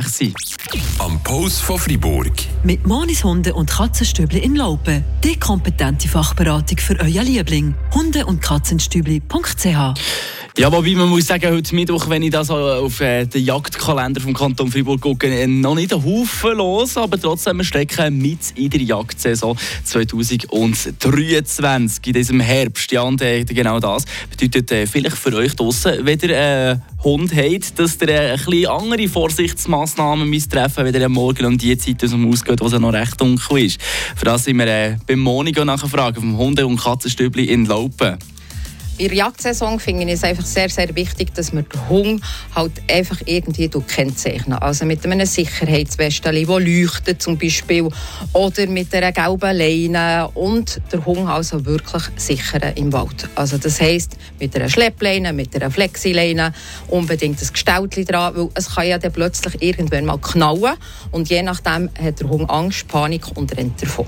sein. Am Post von Fribourg. Mit Monis Hunde und Katzenstübli in Laupen. Die kompetente Fachberatung für euer Liebling. Hunde- und Katzenstübli.ch Ja, wobei man muss sagen, heute Mittwoch, wenn ich das auf äh, den Jagdkalender vom Kanton Fribourg gucke, äh, noch nicht ein Haufen los, aber trotzdem wir stecken mit in der Jagdsaison 2023 in diesem Herbst. Ja, und äh, genau das bedeutet äh, vielleicht für euch draußen, wenn ihr äh, Hund habt, dass ihr äh, ein bisschen andere Vorsichtsmaßnahmen müsst treffen müsst, wenn ihr morgen um die Zeit aus dem Haus geht, wo es noch recht dunkel ist. Für das sind wir äh, beim Monigo nachfragen vom Hunde- und Katzenstübli in Laupen. In der Jagdsaison finde ich es einfach sehr, sehr wichtig, dass man den Hund halt einfach irgendwie kennzeichnen. Also mit einem Sicherheitswestchen, das leuchtet zum Beispiel, oder mit einer gelben Leine und der Hund also wirklich sichern im Wald. Also das heisst, mit einer Schleppleine, mit einer Flexileine, unbedingt ein Gestaltchen dran, weil es kann ja dann plötzlich irgendwann mal knallen und je nachdem hat der Hund Angst, Panik und rennt davon.